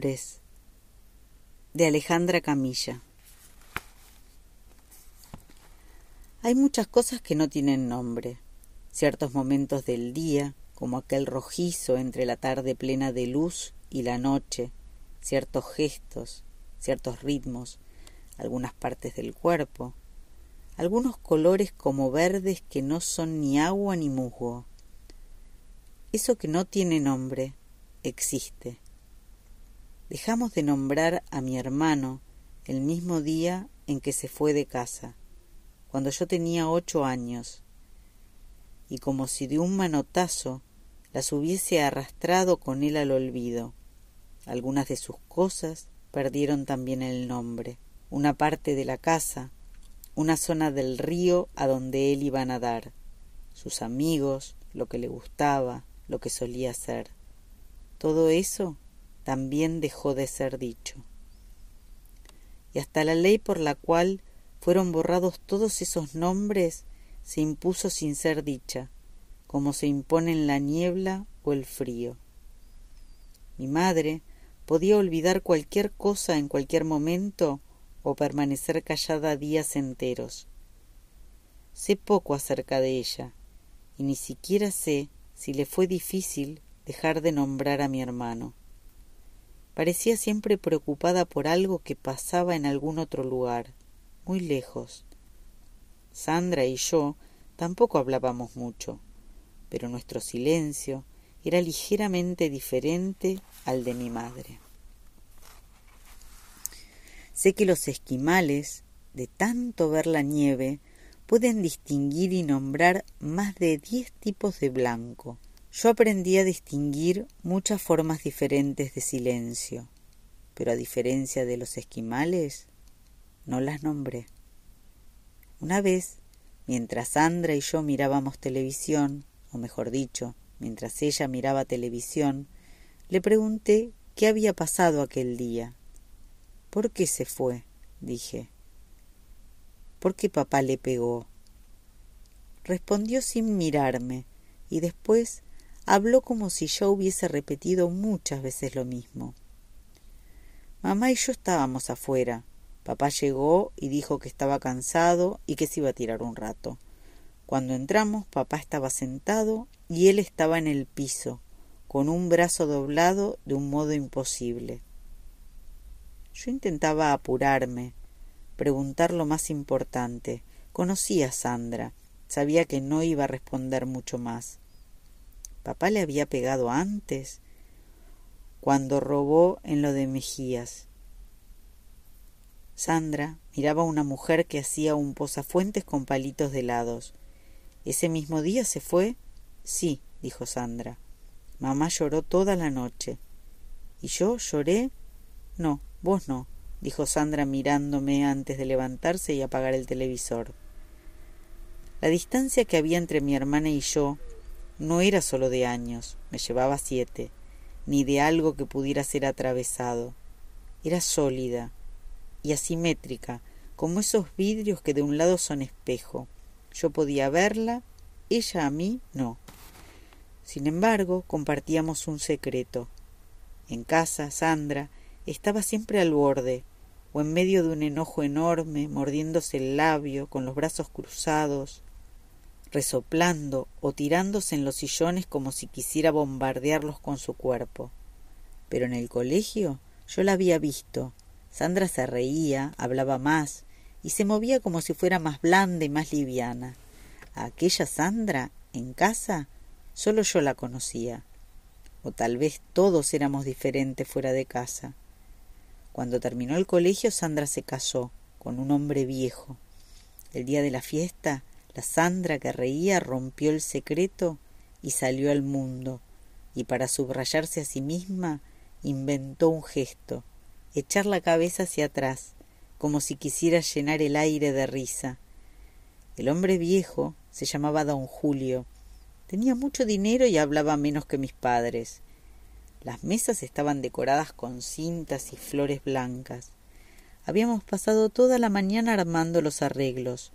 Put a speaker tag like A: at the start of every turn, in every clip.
A: de Alejandra Camilla. Hay muchas cosas que no tienen nombre. Ciertos momentos del día, como aquel rojizo entre la tarde plena de luz y la noche, ciertos gestos, ciertos ritmos, algunas partes del cuerpo, algunos colores como verdes que no son ni agua ni musgo. Eso que no tiene nombre existe. Dejamos de nombrar a mi hermano el mismo día en que se fue de casa, cuando yo tenía ocho años, y como si de un manotazo las hubiese arrastrado con él al olvido. Algunas de sus cosas perdieron también el nombre. Una parte de la casa, una zona del río a donde él iba a nadar, sus amigos, lo que le gustaba, lo que solía hacer. Todo eso también dejó de ser dicho. Y hasta la ley por la cual fueron borrados todos esos nombres se impuso sin ser dicha, como se imponen la niebla o el frío. Mi madre podía olvidar cualquier cosa en cualquier momento o permanecer callada días enteros. Sé poco acerca de ella, y ni siquiera sé si le fue difícil dejar de nombrar a mi hermano. Parecía siempre preocupada por algo que pasaba en algún otro lugar, muy lejos. Sandra y yo tampoco hablábamos mucho, pero nuestro silencio era ligeramente diferente al de mi madre. Sé que los esquimales, de tanto ver la nieve, pueden distinguir y nombrar más de diez tipos de blanco, yo aprendí a distinguir muchas formas diferentes de silencio, pero a diferencia de los esquimales, no las nombré. Una vez, mientras Sandra y yo mirábamos televisión, o mejor dicho, mientras ella miraba televisión, le pregunté qué había pasado aquel día. ¿Por qué se fue? dije. ¿Por qué papá le pegó? Respondió sin mirarme, y después habló como si yo hubiese repetido muchas veces lo mismo. Mamá y yo estábamos afuera. Papá llegó y dijo que estaba cansado y que se iba a tirar un rato. Cuando entramos, papá estaba sentado y él estaba en el piso, con un brazo doblado de un modo imposible. Yo intentaba apurarme, preguntar lo más importante. Conocía a Sandra, sabía que no iba a responder mucho más. Papá le había pegado antes, cuando robó en lo de Mejías. Sandra miraba a una mujer que hacía un posafuentes con palitos de helados. ¿Ese mismo día se fue? Sí, dijo Sandra. Mamá lloró toda la noche. ¿Y yo lloré? No, vos no, dijo Sandra mirándome antes de levantarse y apagar el televisor. La distancia que había entre mi hermana y yo no era solo de años, me llevaba siete, ni de algo que pudiera ser atravesado. Era sólida y asimétrica, como esos vidrios que de un lado son espejo. Yo podía verla, ella a mí no. Sin embargo, compartíamos un secreto. En casa, Sandra estaba siempre al borde, o en medio de un enojo enorme, mordiéndose el labio, con los brazos cruzados, resoplando o tirándose en los sillones como si quisiera bombardearlos con su cuerpo. Pero en el colegio yo la había visto. Sandra se reía, hablaba más, y se movía como si fuera más blanda y más liviana. A aquella Sandra, en casa, solo yo la conocía. O tal vez todos éramos diferentes fuera de casa. Cuando terminó el colegio, Sandra se casó con un hombre viejo. El día de la fiesta, la Sandra que reía rompió el secreto y salió al mundo, y para subrayarse a sí misma inventó un gesto, echar la cabeza hacia atrás, como si quisiera llenar el aire de risa. El hombre viejo se llamaba don Julio. Tenía mucho dinero y hablaba menos que mis padres. Las mesas estaban decoradas con cintas y flores blancas. Habíamos pasado toda la mañana armando los arreglos.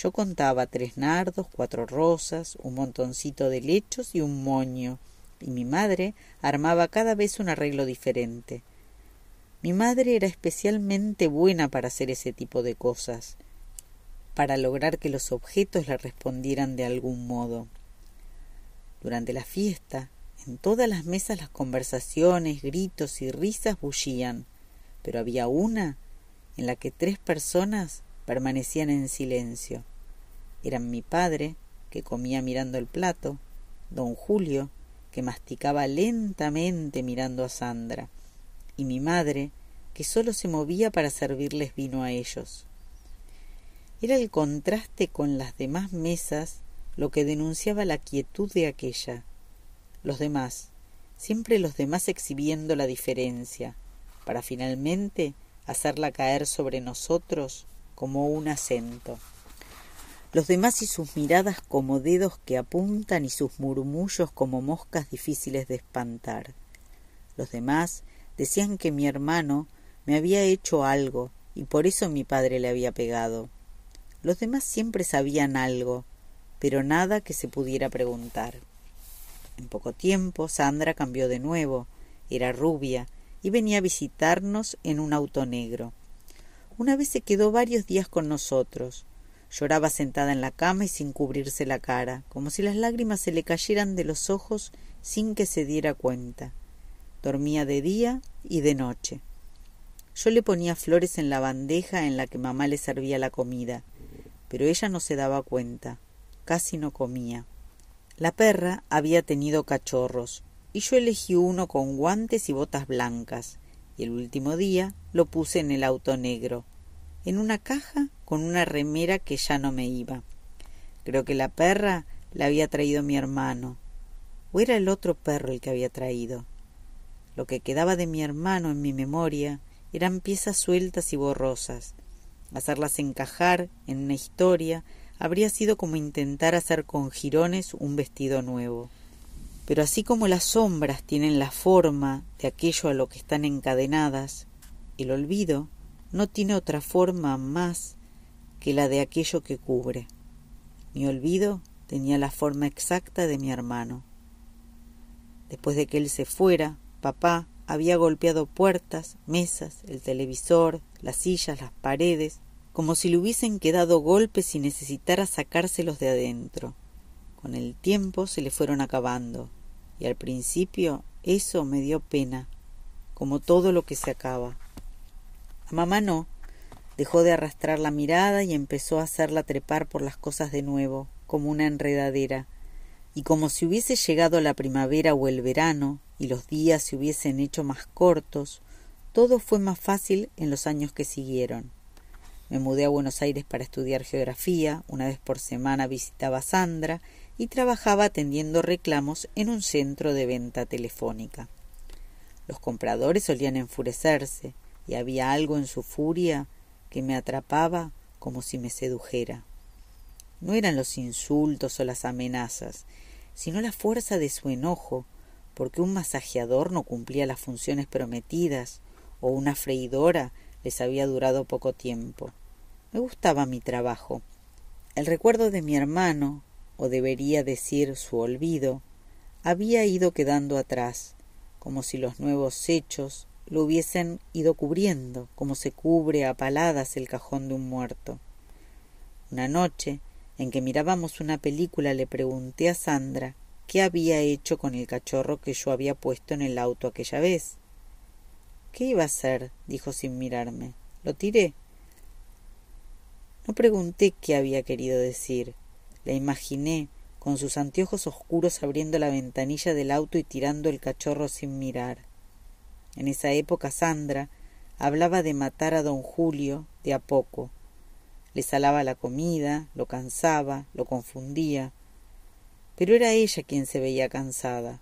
A: Yo contaba tres nardos, cuatro rosas, un montoncito de lechos y un moño, y mi madre armaba cada vez un arreglo diferente. Mi madre era especialmente buena para hacer ese tipo de cosas, para lograr que los objetos le respondieran de algún modo. Durante la fiesta, en todas las mesas las conversaciones, gritos y risas bullían, pero había una en la que tres personas permanecían en silencio. Eran mi padre, que comía mirando el plato, don Julio, que masticaba lentamente mirando a Sandra, y mi madre, que sólo se movía para servirles vino a ellos. Era el contraste con las demás mesas lo que denunciaba la quietud de aquella. Los demás, siempre los demás exhibiendo la diferencia, para finalmente hacerla caer sobre nosotros como un acento. Los demás y sus miradas como dedos que apuntan y sus murmullos como moscas difíciles de espantar. Los demás decían que mi hermano me había hecho algo y por eso mi padre le había pegado. Los demás siempre sabían algo, pero nada que se pudiera preguntar. En poco tiempo Sandra cambió de nuevo, era rubia, y venía a visitarnos en un auto negro. Una vez se quedó varios días con nosotros. Lloraba sentada en la cama y sin cubrirse la cara, como si las lágrimas se le cayeran de los ojos sin que se diera cuenta. Dormía de día y de noche. Yo le ponía flores en la bandeja en la que mamá le servía la comida, pero ella no se daba cuenta, casi no comía. La perra había tenido cachorros, y yo elegí uno con guantes y botas blancas, y el último día lo puse en el auto negro, en una caja con una remera que ya no me iba. Creo que la perra la había traído mi hermano, o era el otro perro el que había traído. Lo que quedaba de mi hermano en mi memoria eran piezas sueltas y borrosas. Hacerlas encajar en una historia habría sido como intentar hacer con jirones un vestido nuevo. Pero así como las sombras tienen la forma de aquello a lo que están encadenadas, el olvido no tiene otra forma más que la de aquello que cubre. Mi olvido tenía la forma exacta de mi hermano. Después de que él se fuera, papá había golpeado puertas, mesas, el televisor, las sillas, las paredes, como si le hubiesen quedado golpes y necesitara sacárselos de adentro. Con el tiempo se le fueron acabando, y al principio eso me dio pena, como todo lo que se acaba. A mamá no, dejó de arrastrar la mirada y empezó a hacerla trepar por las cosas de nuevo, como una enredadera, y como si hubiese llegado la primavera o el verano, y los días se hubiesen hecho más cortos, todo fue más fácil en los años que siguieron. Me mudé a Buenos Aires para estudiar geografía, una vez por semana visitaba a Sandra y trabajaba atendiendo reclamos en un centro de venta telefónica. Los compradores solían enfurecerse y había algo en su furia que me atrapaba como si me sedujera. No eran los insultos o las amenazas, sino la fuerza de su enojo, porque un masajeador no cumplía las funciones prometidas, o una freidora les había durado poco tiempo. Me gustaba mi trabajo. El recuerdo de mi hermano, o debería decir su olvido, había ido quedando atrás, como si los nuevos hechos lo hubiesen ido cubriendo, como se cubre a paladas el cajón de un muerto. Una noche, en que mirábamos una película, le pregunté a Sandra qué había hecho con el cachorro que yo había puesto en el auto aquella vez. ¿Qué iba a hacer? dijo sin mirarme. Lo tiré. No pregunté qué había querido decir. La imaginé, con sus anteojos oscuros abriendo la ventanilla del auto y tirando el cachorro sin mirar. En esa época Sandra hablaba de matar a don Julio de a poco. Le salaba la comida, lo cansaba, lo confundía. Pero era ella quien se veía cansada.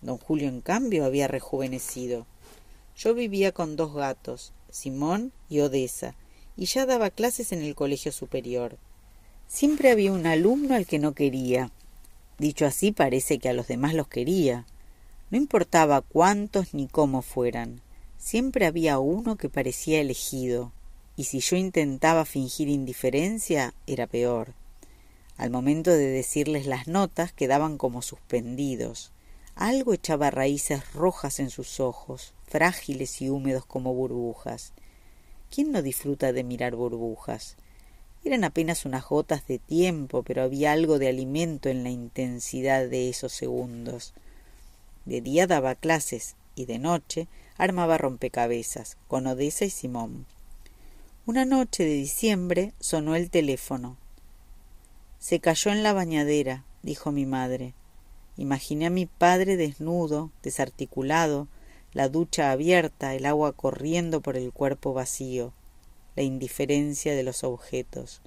A: Don Julio, en cambio, había rejuvenecido. Yo vivía con dos gatos, Simón y Odessa, y ya daba clases en el colegio superior. Siempre había un alumno al que no quería. Dicho así parece que a los demás los quería. No importaba cuántos ni cómo fueran. Siempre había uno que parecía elegido, y si yo intentaba fingir indiferencia, era peor. Al momento de decirles las notas quedaban como suspendidos. Algo echaba raíces rojas en sus ojos, frágiles y húmedos como burbujas. ¿Quién no disfruta de mirar burbujas? Eran apenas unas gotas de tiempo, pero había algo de alimento en la intensidad de esos segundos. De día daba clases y de noche armaba rompecabezas con Odessa y Simón. Una noche de diciembre sonó el teléfono. Se cayó en la bañadera, dijo mi madre. Imaginé a mi padre desnudo, desarticulado, la ducha abierta, el agua corriendo por el cuerpo vacío, la indiferencia de los objetos.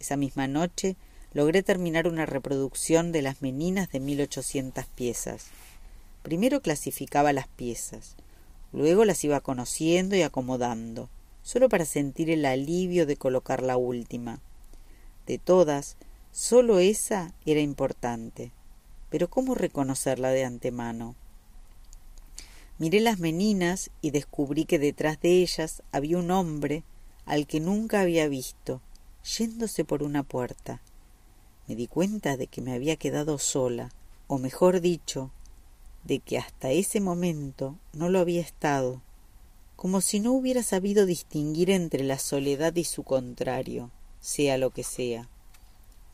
A: Esa misma noche logré terminar una reproducción de las meninas de mil ochocientas piezas. Primero clasificaba las piezas, luego las iba conociendo y acomodando, solo para sentir el alivio de colocar la última. De todas, sólo esa era importante. Pero ¿cómo reconocerla de antemano? Miré las meninas y descubrí que detrás de ellas había un hombre al que nunca había visto, yéndose por una puerta. Me di cuenta de que me había quedado sola, o mejor dicho, de que hasta ese momento no lo había estado, como si no hubiera sabido distinguir entre la soledad y su contrario, sea lo que sea.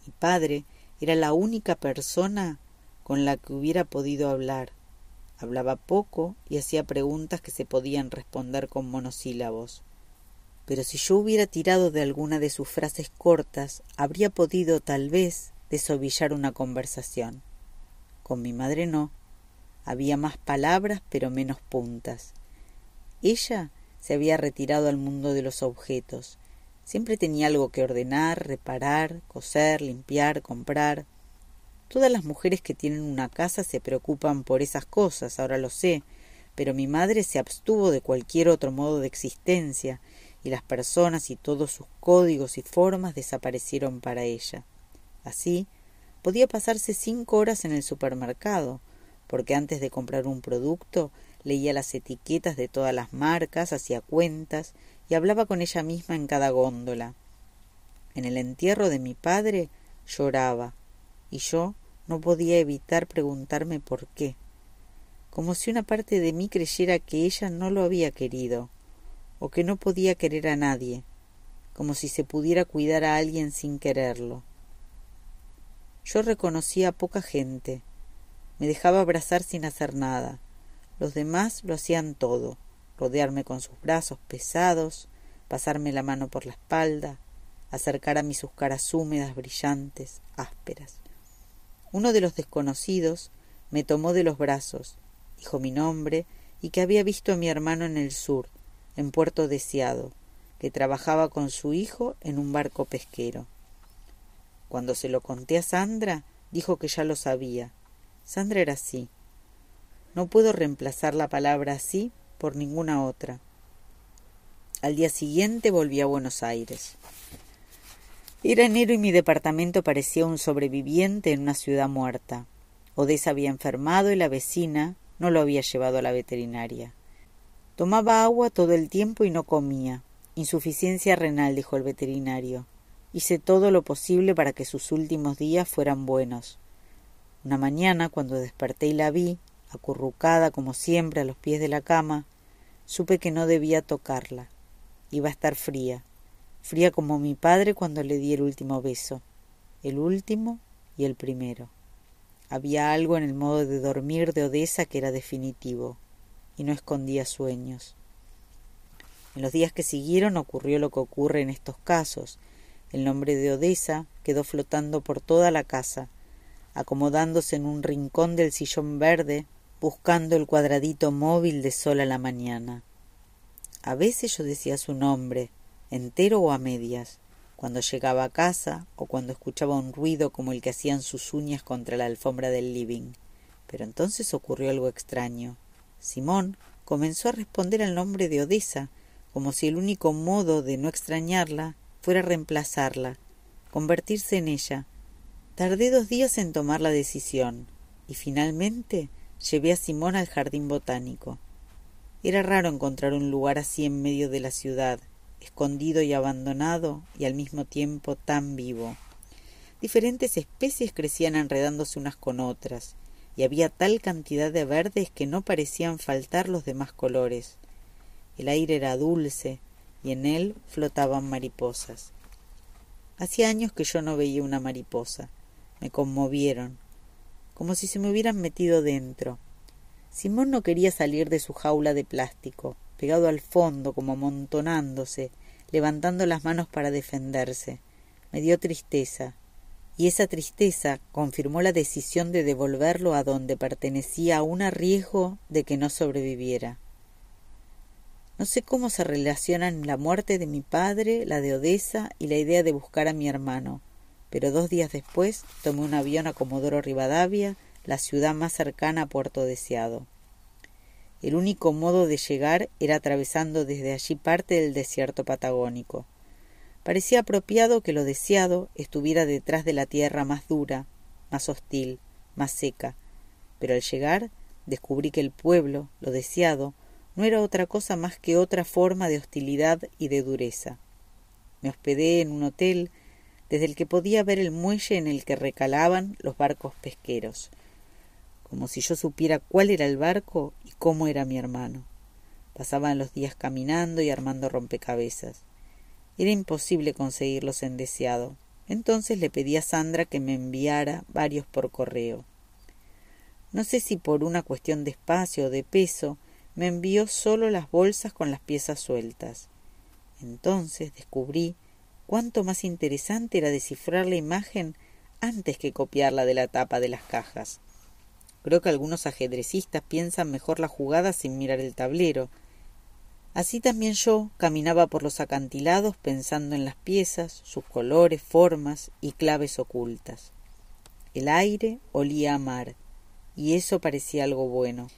A: Mi padre era la única persona con la que hubiera podido hablar. Hablaba poco y hacía preguntas que se podían responder con monosílabos. Pero si yo hubiera tirado de alguna de sus frases cortas, habría podido tal vez desovillar una conversación. Con mi madre no. Había más palabras pero menos puntas. Ella se había retirado al mundo de los objetos. Siempre tenía algo que ordenar, reparar, coser, limpiar, comprar. Todas las mujeres que tienen una casa se preocupan por esas cosas, ahora lo sé, pero mi madre se abstuvo de cualquier otro modo de existencia, y las personas y todos sus códigos y formas desaparecieron para ella. Así, podía pasarse cinco horas en el supermercado, porque antes de comprar un producto leía las etiquetas de todas las marcas, hacía cuentas y hablaba con ella misma en cada góndola. En el entierro de mi padre lloraba, y yo no podía evitar preguntarme por qué, como si una parte de mí creyera que ella no lo había querido, o que no podía querer a nadie, como si se pudiera cuidar a alguien sin quererlo. Yo reconocía a poca gente, me dejaba abrazar sin hacer nada. Los demás lo hacían todo, rodearme con sus brazos pesados, pasarme la mano por la espalda, acercar a mí sus caras húmedas, brillantes, ásperas. Uno de los desconocidos me tomó de los brazos, dijo mi nombre y que había visto a mi hermano en el sur, en Puerto Deseado, que trabajaba con su hijo en un barco pesquero. Cuando se lo conté a Sandra, dijo que ya lo sabía, Sandra era así. No puedo reemplazar la palabra así por ninguna otra. Al día siguiente volví a Buenos Aires. Era enero y mi departamento parecía un sobreviviente en una ciudad muerta. Odessa había enfermado y la vecina no lo había llevado a la veterinaria. Tomaba agua todo el tiempo y no comía. Insuficiencia renal, dijo el veterinario. Hice todo lo posible para que sus últimos días fueran buenos. Una mañana, cuando desperté y la vi, acurrucada como siempre a los pies de la cama, supe que no debía tocarla. Iba a estar fría, fría como mi padre cuando le di el último beso, el último y el primero. Había algo en el modo de dormir de Odessa que era definitivo, no escondía sueños. En los días que siguieron ocurrió lo que ocurre en estos casos. El nombre de Odessa quedó flotando por toda la casa, acomodándose en un rincón del sillón verde, buscando el cuadradito móvil de sol a la mañana. A veces yo decía su nombre, entero o a medias, cuando llegaba a casa o cuando escuchaba un ruido como el que hacían sus uñas contra la alfombra del living. Pero entonces ocurrió algo extraño. Simón comenzó a responder al nombre de Odessa, como si el único modo de no extrañarla fuera reemplazarla, convertirse en ella, Tardé dos días en tomar la decisión y finalmente llevé a Simón al jardín botánico. Era raro encontrar un lugar así en medio de la ciudad, escondido y abandonado y al mismo tiempo tan vivo. Diferentes especies crecían enredándose unas con otras, y había tal cantidad de verdes que no parecían faltar los demás colores. El aire era dulce y en él flotaban mariposas. Hacía años que yo no veía una mariposa. Me conmovieron, como si se me hubieran metido dentro. Simón no quería salir de su jaula de plástico, pegado al fondo, como amontonándose, levantando las manos para defenderse. Me dio tristeza, y esa tristeza confirmó la decisión de devolverlo a donde pertenecía aún a riesgo de que no sobreviviera. No sé cómo se relacionan la muerte de mi padre, la de Odessa y la idea de buscar a mi hermano, pero dos días después tomé un avión a Comodoro Rivadavia, la ciudad más cercana a Puerto Deseado. El único modo de llegar era atravesando desde allí parte del desierto patagónico. Parecía apropiado que lo deseado estuviera detrás de la tierra más dura, más hostil, más seca, pero al llegar descubrí que el pueblo, lo deseado, no era otra cosa más que otra forma de hostilidad y de dureza. Me hospedé en un hotel desde el que podía ver el muelle en el que recalaban los barcos pesqueros, como si yo supiera cuál era el barco y cómo era mi hermano. Pasaban los días caminando y armando rompecabezas. Era imposible conseguirlos en deseado. Entonces le pedí a Sandra que me enviara varios por correo. No sé si por una cuestión de espacio o de peso, me envió solo las bolsas con las piezas sueltas. Entonces descubrí cuánto más interesante era descifrar la imagen antes que copiarla de la tapa de las cajas. Creo que algunos ajedrecistas piensan mejor la jugada sin mirar el tablero, Así también yo caminaba por los acantilados pensando en las piezas, sus colores, formas y claves ocultas. El aire olía a mar, y eso parecía algo bueno.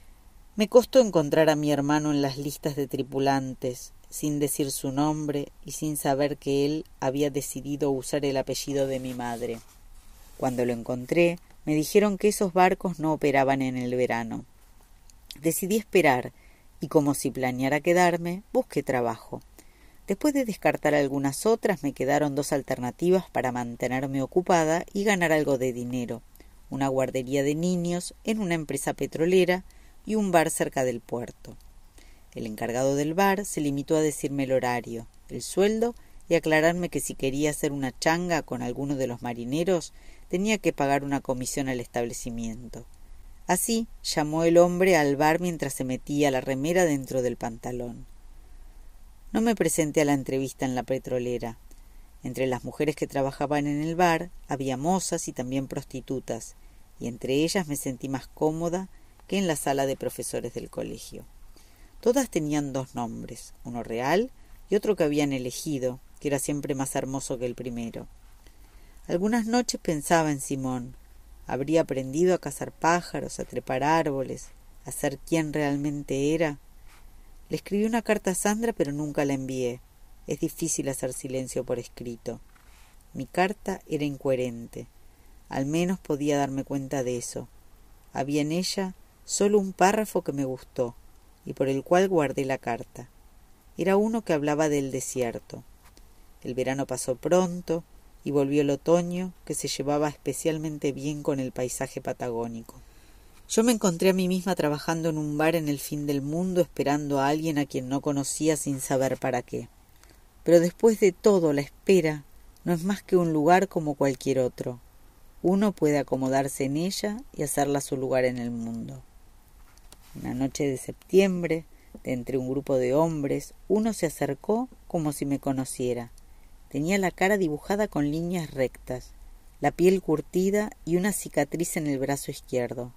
A: Me costó encontrar a mi hermano en las listas de tripulantes, sin decir su nombre y sin saber que él había decidido usar el apellido de mi madre. Cuando lo encontré, me dijeron que esos barcos no operaban en el verano. Decidí esperar y como si planeara quedarme, busqué trabajo. Después de descartar algunas otras, me quedaron dos alternativas para mantenerme ocupada y ganar algo de dinero una guardería de niños en una empresa petrolera y un bar cerca del puerto. El encargado del bar se limitó a decirme el horario, el sueldo y aclararme que si quería hacer una changa con alguno de los marineros tenía que pagar una comisión al establecimiento. Así llamó el hombre al bar mientras se metía la remera dentro del pantalón. No me presenté a la entrevista en la petrolera. Entre las mujeres que trabajaban en el bar había mozas y también prostitutas, y entre ellas me sentí más cómoda que en la sala de profesores del colegio. Todas tenían dos nombres, uno real y otro que habían elegido, que era siempre más hermoso que el primero. Algunas noches pensaba en Simón, habría aprendido a cazar pájaros, a trepar árboles, a ser quien realmente era. Le escribí una carta a Sandra, pero nunca la envié. Es difícil hacer silencio por escrito. Mi carta era incoherente. Al menos podía darme cuenta de eso. Había en ella solo un párrafo que me gustó y por el cual guardé la carta. Era uno que hablaba del desierto. El verano pasó pronto, y volvió el otoño que se llevaba especialmente bien con el paisaje patagónico. Yo me encontré a mí misma trabajando en un bar en el fin del mundo esperando a alguien a quien no conocía sin saber para qué. Pero después de todo la espera no es más que un lugar como cualquier otro. Uno puede acomodarse en ella y hacerla su lugar en el mundo. Una noche de septiembre, de entre un grupo de hombres, uno se acercó como si me conociera Tenía la cara dibujada con líneas rectas, la piel curtida y una cicatriz en el brazo izquierdo.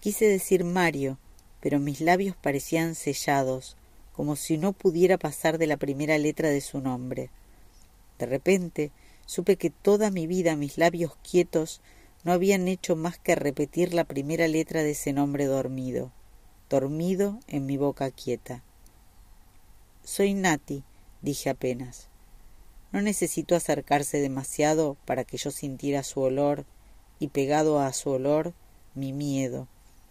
A: Quise decir Mario, pero mis labios parecían sellados, como si no pudiera pasar de la primera letra de su nombre. De repente supe que toda mi vida mis labios quietos no habían hecho más que repetir la primera letra de ese nombre dormido, dormido en mi boca quieta. Soy Nati, dije apenas. No necesitó acercarse demasiado para que yo sintiera su olor y pegado a su olor mi miedo,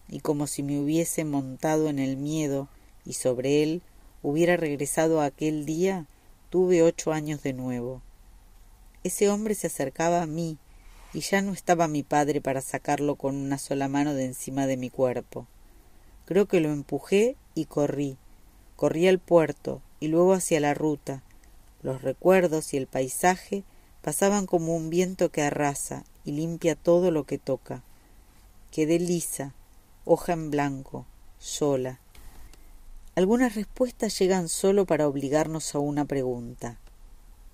A: y como si me hubiese montado en el miedo y sobre él hubiera regresado aquel día, tuve ocho años de nuevo. Ese hombre se acercaba a mí y ya no estaba mi padre para sacarlo con una sola mano de encima de mi cuerpo. Creo que lo empujé y corrí. Corrí al puerto y luego hacia la ruta. Los recuerdos y el paisaje pasaban como un viento que arrasa y limpia todo lo que toca. Quedé lisa, hoja en blanco, sola. Algunas respuestas llegan solo para obligarnos a una pregunta.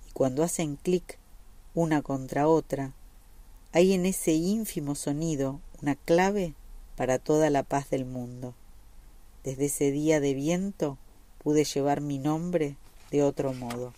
A: Y cuando hacen clic una contra otra, hay en ese ínfimo sonido una clave para toda la paz del mundo. Desde ese día de viento pude llevar mi nombre de otro modo.